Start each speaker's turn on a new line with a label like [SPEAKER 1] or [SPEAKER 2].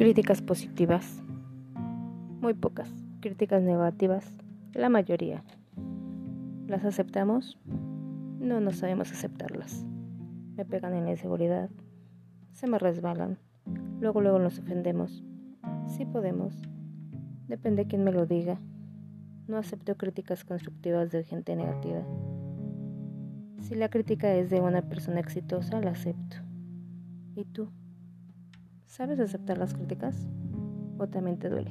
[SPEAKER 1] Críticas positivas. Muy pocas. Críticas negativas. La mayoría. ¿Las aceptamos? No, no sabemos aceptarlas. Me pegan en la inseguridad. Se me resbalan. Luego, luego nos ofendemos. Sí podemos. Depende de quién me lo diga. No acepto críticas constructivas de gente negativa. Si la crítica es de una persona exitosa, la acepto. ¿Y tú? ¿Sabes aceptar las críticas? ¿O también te duele?